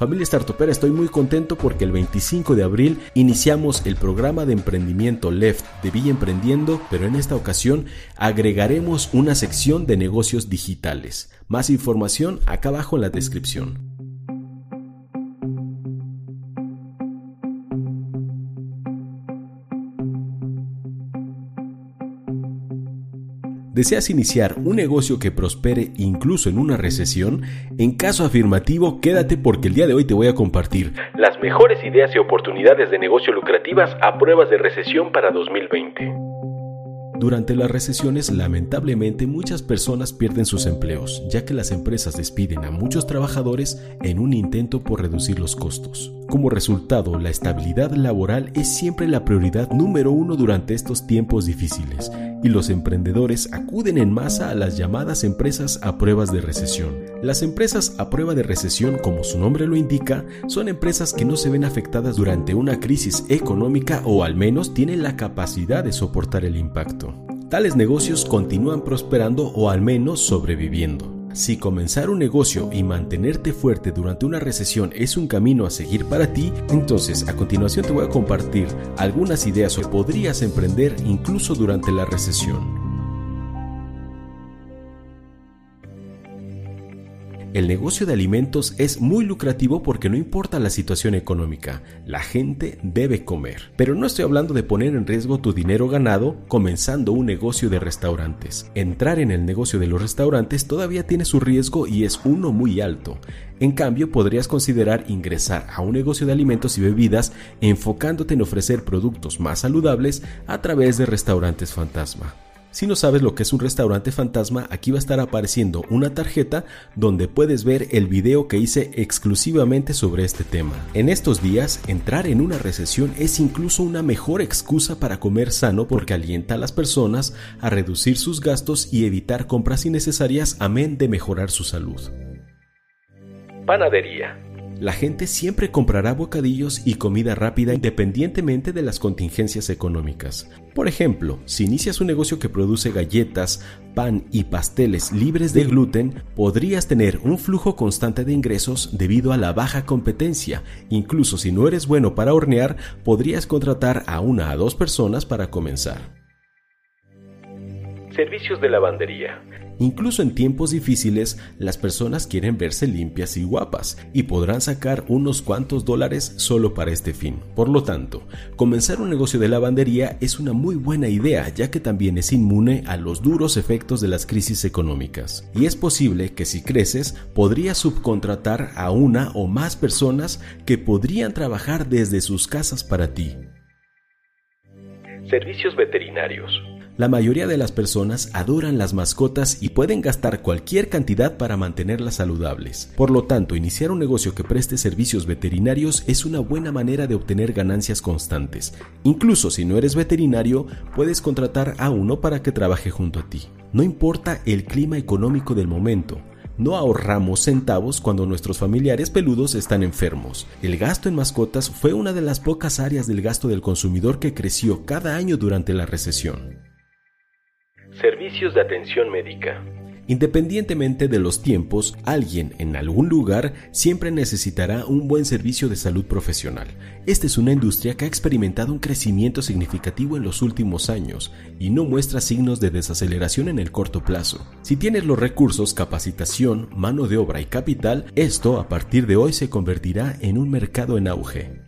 Familia Startupera, estoy muy contento porque el 25 de abril iniciamos el programa de emprendimiento Left de Villa Emprendiendo, pero en esta ocasión agregaremos una sección de negocios digitales. Más información acá abajo en la descripción. ¿Deseas iniciar un negocio que prospere incluso en una recesión? En caso afirmativo, quédate porque el día de hoy te voy a compartir las mejores ideas y oportunidades de negocio lucrativas a pruebas de recesión para 2020. Durante las recesiones, lamentablemente, muchas personas pierden sus empleos, ya que las empresas despiden a muchos trabajadores en un intento por reducir los costos. Como resultado, la estabilidad laboral es siempre la prioridad número uno durante estos tiempos difíciles y los emprendedores acuden en masa a las llamadas empresas a pruebas de recesión. Las empresas a prueba de recesión, como su nombre lo indica, son empresas que no se ven afectadas durante una crisis económica o al menos tienen la capacidad de soportar el impacto. Tales negocios continúan prosperando o al menos sobreviviendo. Si comenzar un negocio y mantenerte fuerte durante una recesión es un camino a seguir para ti, entonces a continuación te voy a compartir algunas ideas que podrías emprender incluso durante la recesión. El negocio de alimentos es muy lucrativo porque no importa la situación económica, la gente debe comer. Pero no estoy hablando de poner en riesgo tu dinero ganado comenzando un negocio de restaurantes. Entrar en el negocio de los restaurantes todavía tiene su riesgo y es uno muy alto. En cambio, podrías considerar ingresar a un negocio de alimentos y bebidas enfocándote en ofrecer productos más saludables a través de restaurantes fantasma. Si no sabes lo que es un restaurante fantasma, aquí va a estar apareciendo una tarjeta donde puedes ver el video que hice exclusivamente sobre este tema. En estos días, entrar en una recesión es incluso una mejor excusa para comer sano porque alienta a las personas a reducir sus gastos y evitar compras innecesarias amén de mejorar su salud. Panadería la gente siempre comprará bocadillos y comida rápida independientemente de las contingencias económicas. Por ejemplo, si inicias un negocio que produce galletas, pan y pasteles libres de gluten, podrías tener un flujo constante de ingresos debido a la baja competencia. Incluso si no eres bueno para hornear, podrías contratar a una a dos personas para comenzar. Servicios de lavandería. Incluso en tiempos difíciles, las personas quieren verse limpias y guapas y podrán sacar unos cuantos dólares solo para este fin. Por lo tanto, comenzar un negocio de lavandería es una muy buena idea ya que también es inmune a los duros efectos de las crisis económicas. Y es posible que si creces, podrías subcontratar a una o más personas que podrían trabajar desde sus casas para ti. Servicios veterinarios. La mayoría de las personas adoran las mascotas y pueden gastar cualquier cantidad para mantenerlas saludables. Por lo tanto, iniciar un negocio que preste servicios veterinarios es una buena manera de obtener ganancias constantes. Incluso si no eres veterinario, puedes contratar a uno para que trabaje junto a ti. No importa el clima económico del momento, no ahorramos centavos cuando nuestros familiares peludos están enfermos. El gasto en mascotas fue una de las pocas áreas del gasto del consumidor que creció cada año durante la recesión. Servicios de atención médica. Independientemente de los tiempos, alguien en algún lugar siempre necesitará un buen servicio de salud profesional. Esta es una industria que ha experimentado un crecimiento significativo en los últimos años y no muestra signos de desaceleración en el corto plazo. Si tienes los recursos, capacitación, mano de obra y capital, esto a partir de hoy se convertirá en un mercado en auge.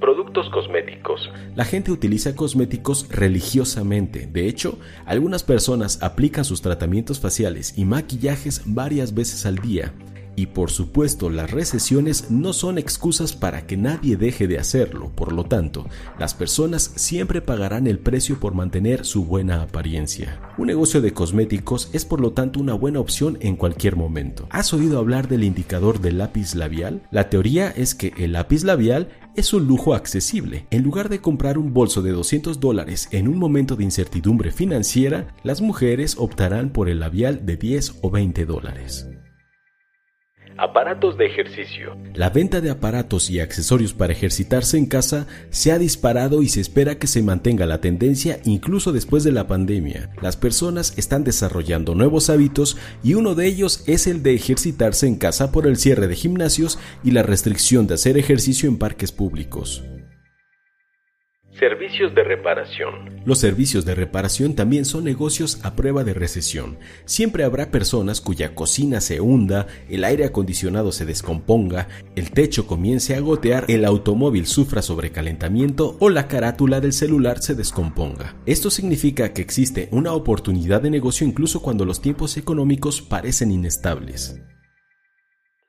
Productos cosméticos. La gente utiliza cosméticos religiosamente. De hecho, algunas personas aplican sus tratamientos faciales y maquillajes varias veces al día. Y por supuesto, las recesiones no son excusas para que nadie deje de hacerlo. Por lo tanto, las personas siempre pagarán el precio por mantener su buena apariencia. Un negocio de cosméticos es por lo tanto una buena opción en cualquier momento. ¿Has oído hablar del indicador del lápiz labial? La teoría es que el lápiz labial es un lujo accesible. En lugar de comprar un bolso de 200 dólares en un momento de incertidumbre financiera, las mujeres optarán por el labial de 10 o 20 dólares. Aparatos de ejercicio. La venta de aparatos y accesorios para ejercitarse en casa se ha disparado y se espera que se mantenga la tendencia incluso después de la pandemia. Las personas están desarrollando nuevos hábitos y uno de ellos es el de ejercitarse en casa por el cierre de gimnasios y la restricción de hacer ejercicio en parques públicos. Servicios de reparación. Los servicios de reparación también son negocios a prueba de recesión. Siempre habrá personas cuya cocina se hunda, el aire acondicionado se descomponga, el techo comience a gotear, el automóvil sufra sobrecalentamiento o la carátula del celular se descomponga. Esto significa que existe una oportunidad de negocio incluso cuando los tiempos económicos parecen inestables.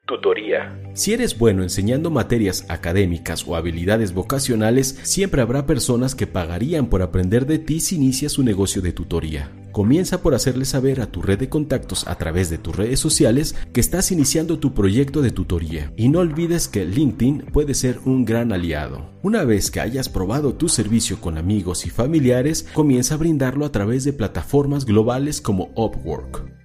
Tutoría. Si eres bueno enseñando materias académicas o habilidades vocacionales, siempre habrá personas que pagarían por aprender de ti si inicias un negocio de tutoría. Comienza por hacerle saber a tu red de contactos a través de tus redes sociales que estás iniciando tu proyecto de tutoría. Y no olvides que LinkedIn puede ser un gran aliado. Una vez que hayas probado tu servicio con amigos y familiares, comienza a brindarlo a través de plataformas globales como Upwork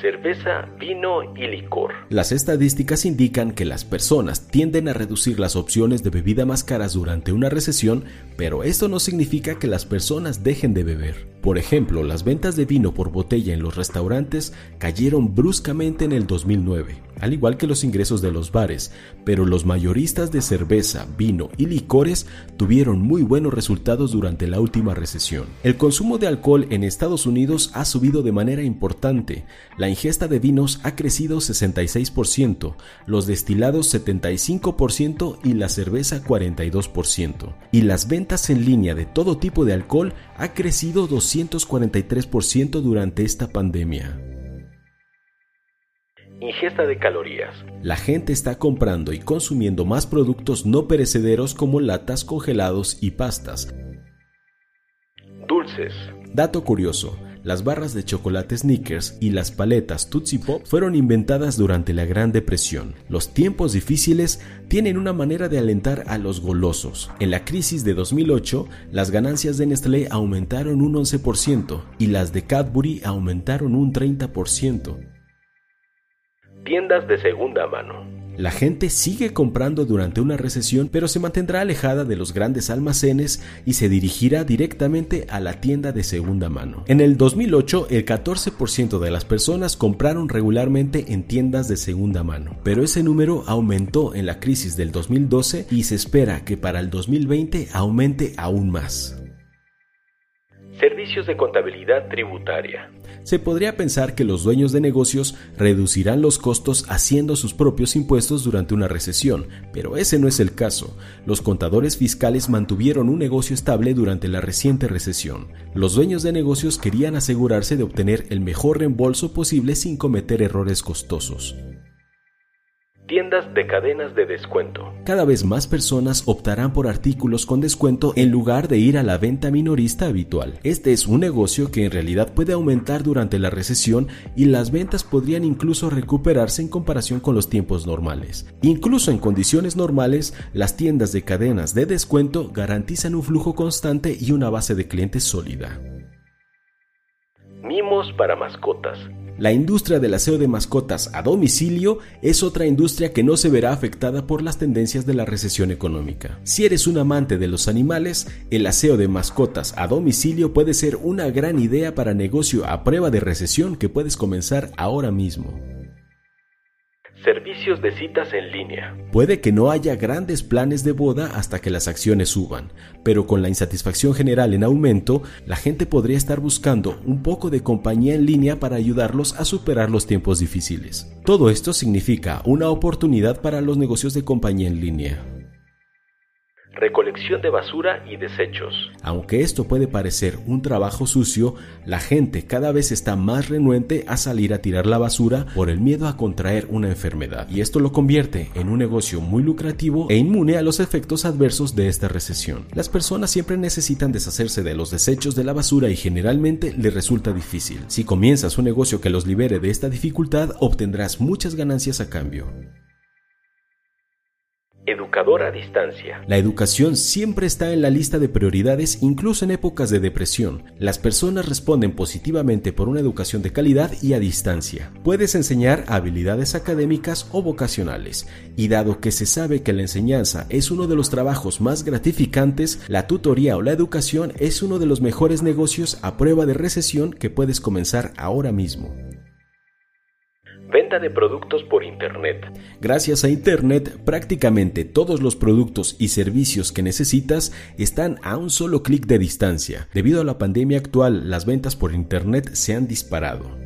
cerveza, vino y licor. Las estadísticas indican que las personas tienden a reducir las opciones de bebida más caras durante una recesión, pero esto no significa que las personas dejen de beber. Por ejemplo, las ventas de vino por botella en los restaurantes cayeron bruscamente en el 2009, al igual que los ingresos de los bares, pero los mayoristas de cerveza, vino y licores tuvieron muy buenos resultados durante la última recesión. El consumo de alcohol en Estados Unidos ha subido de manera importante. La ingesta de vinos ha crecido 66%, los destilados 75% y la cerveza 42%. Y las ventas en línea de todo tipo de alcohol ha crecido 200 243% durante esta pandemia. Ingesta de calorías. La gente está comprando y consumiendo más productos no perecederos como latas, congelados y pastas. Dulces. Dato curioso, las barras de chocolate Snickers y las paletas Tootsie Pop fueron inventadas durante la Gran Depresión. Los tiempos difíciles tienen una manera de alentar a los golosos. En la crisis de 2008, las ganancias de Nestlé aumentaron un 11% y las de Cadbury aumentaron un 30%. Tiendas de segunda mano. La gente sigue comprando durante una recesión, pero se mantendrá alejada de los grandes almacenes y se dirigirá directamente a la tienda de segunda mano. En el 2008, el 14% de las personas compraron regularmente en tiendas de segunda mano, pero ese número aumentó en la crisis del 2012 y se espera que para el 2020 aumente aún más. Servicios de contabilidad tributaria. Se podría pensar que los dueños de negocios reducirán los costos haciendo sus propios impuestos durante una recesión, pero ese no es el caso. Los contadores fiscales mantuvieron un negocio estable durante la reciente recesión. Los dueños de negocios querían asegurarse de obtener el mejor reembolso posible sin cometer errores costosos. Tiendas de cadenas de descuento. Cada vez más personas optarán por artículos con descuento en lugar de ir a la venta minorista habitual. Este es un negocio que en realidad puede aumentar durante la recesión y las ventas podrían incluso recuperarse en comparación con los tiempos normales. Incluso en condiciones normales, las tiendas de cadenas de descuento garantizan un flujo constante y una base de clientes sólida. Mimos para mascotas. La industria del aseo de mascotas a domicilio es otra industria que no se verá afectada por las tendencias de la recesión económica. Si eres un amante de los animales, el aseo de mascotas a domicilio puede ser una gran idea para negocio a prueba de recesión que puedes comenzar ahora mismo. Servicios de citas en línea. Puede que no haya grandes planes de boda hasta que las acciones suban, pero con la insatisfacción general en aumento, la gente podría estar buscando un poco de compañía en línea para ayudarlos a superar los tiempos difíciles. Todo esto significa una oportunidad para los negocios de compañía en línea recolección de basura y desechos. Aunque esto puede parecer un trabajo sucio, la gente cada vez está más renuente a salir a tirar la basura por el miedo a contraer una enfermedad, y esto lo convierte en un negocio muy lucrativo e inmune a los efectos adversos de esta recesión. Las personas siempre necesitan deshacerse de los desechos de la basura y generalmente les resulta difícil. Si comienzas un negocio que los libere de esta dificultad, obtendrás muchas ganancias a cambio. Educador a distancia. La educación siempre está en la lista de prioridades incluso en épocas de depresión. Las personas responden positivamente por una educación de calidad y a distancia. Puedes enseñar habilidades académicas o vocacionales. Y dado que se sabe que la enseñanza es uno de los trabajos más gratificantes, la tutoría o la educación es uno de los mejores negocios a prueba de recesión que puedes comenzar ahora mismo. Venta de productos por Internet. Gracias a Internet, prácticamente todos los productos y servicios que necesitas están a un solo clic de distancia. Debido a la pandemia actual, las ventas por Internet se han disparado.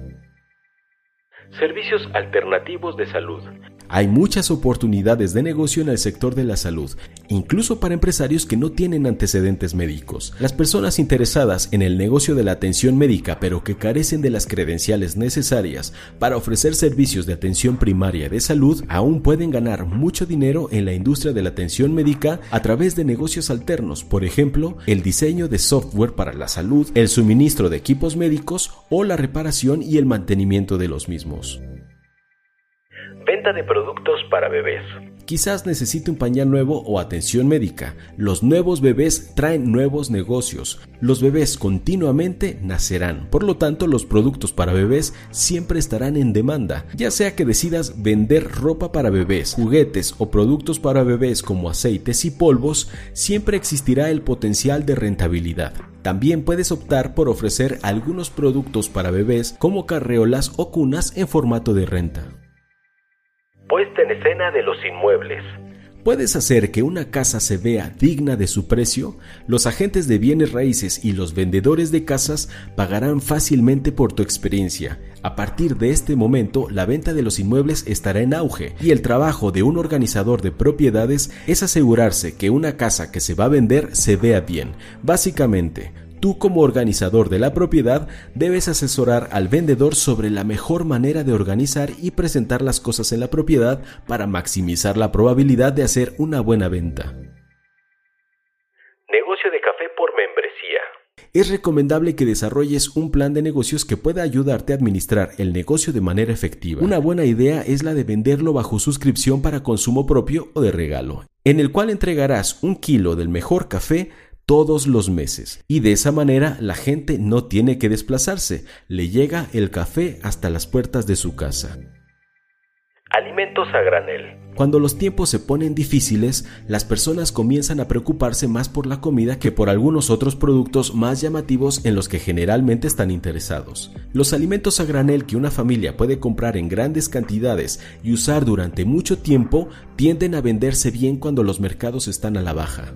Servicios alternativos de salud. Hay muchas oportunidades de negocio en el sector de la salud, incluso para empresarios que no tienen antecedentes médicos. Las personas interesadas en el negocio de la atención médica pero que carecen de las credenciales necesarias para ofrecer servicios de atención primaria de salud aún pueden ganar mucho dinero en la industria de la atención médica a través de negocios alternos, por ejemplo, el diseño de software para la salud, el suministro de equipos médicos o la reparación y el mantenimiento de los mismos. Venta de productos para bebés. Quizás necesite un pañal nuevo o atención médica. Los nuevos bebés traen nuevos negocios. Los bebés continuamente nacerán. Por lo tanto, los productos para bebés siempre estarán en demanda. Ya sea que decidas vender ropa para bebés, juguetes o productos para bebés como aceites y polvos, siempre existirá el potencial de rentabilidad. También puedes optar por ofrecer algunos productos para bebés como carreolas o cunas en formato de renta. Puesta en escena de los inmuebles. ¿Puedes hacer que una casa se vea digna de su precio? Los agentes de bienes raíces y los vendedores de casas pagarán fácilmente por tu experiencia. A partir de este momento, la venta de los inmuebles estará en auge y el trabajo de un organizador de propiedades es asegurarse que una casa que se va a vender se vea bien. Básicamente, Tú como organizador de la propiedad debes asesorar al vendedor sobre la mejor manera de organizar y presentar las cosas en la propiedad para maximizar la probabilidad de hacer una buena venta. Negocio de café por membresía. Es recomendable que desarrolles un plan de negocios que pueda ayudarte a administrar el negocio de manera efectiva. Una buena idea es la de venderlo bajo suscripción para consumo propio o de regalo, en el cual entregarás un kilo del mejor café todos los meses. Y de esa manera la gente no tiene que desplazarse, le llega el café hasta las puertas de su casa. Alimentos a granel. Cuando los tiempos se ponen difíciles, las personas comienzan a preocuparse más por la comida que por algunos otros productos más llamativos en los que generalmente están interesados. Los alimentos a granel que una familia puede comprar en grandes cantidades y usar durante mucho tiempo tienden a venderse bien cuando los mercados están a la baja.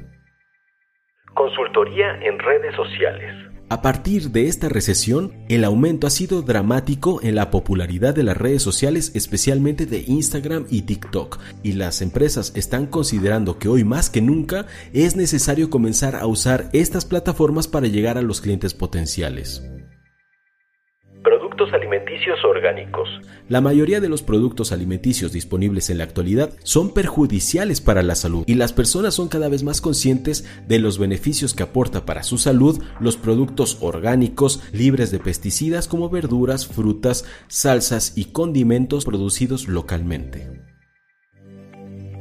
Consultoría en redes sociales. A partir de esta recesión, el aumento ha sido dramático en la popularidad de las redes sociales, especialmente de Instagram y TikTok, y las empresas están considerando que hoy más que nunca es necesario comenzar a usar estas plataformas para llegar a los clientes potenciales alimenticios orgánicos. La mayoría de los productos alimenticios disponibles en la actualidad son perjudiciales para la salud y las personas son cada vez más conscientes de los beneficios que aporta para su salud los productos orgánicos libres de pesticidas como verduras, frutas, salsas y condimentos producidos localmente.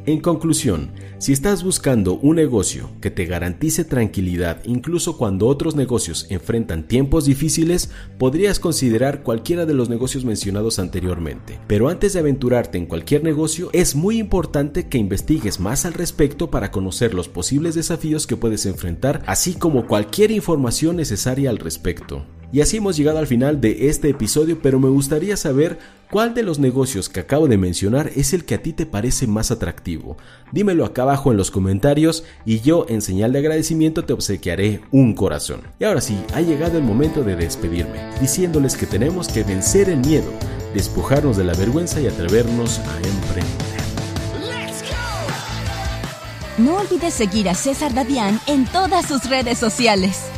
En conclusión, si estás buscando un negocio que te garantice tranquilidad incluso cuando otros negocios enfrentan tiempos difíciles, podrías considerar cualquiera de los negocios mencionados anteriormente. Pero antes de aventurarte en cualquier negocio, es muy importante que investigues más al respecto para conocer los posibles desafíos que puedes enfrentar, así como cualquier información necesaria al respecto. Y así hemos llegado al final de este episodio, pero me gustaría saber cuál de los negocios que acabo de mencionar es el que a ti te parece más atractivo. Dímelo acá abajo en los comentarios y yo en señal de agradecimiento te obsequiaré un corazón. Y ahora sí, ha llegado el momento de despedirme, diciéndoles que tenemos que vencer el miedo, despojarnos de la vergüenza y atrevernos a emprender. No olvides seguir a César Dadián en todas sus redes sociales.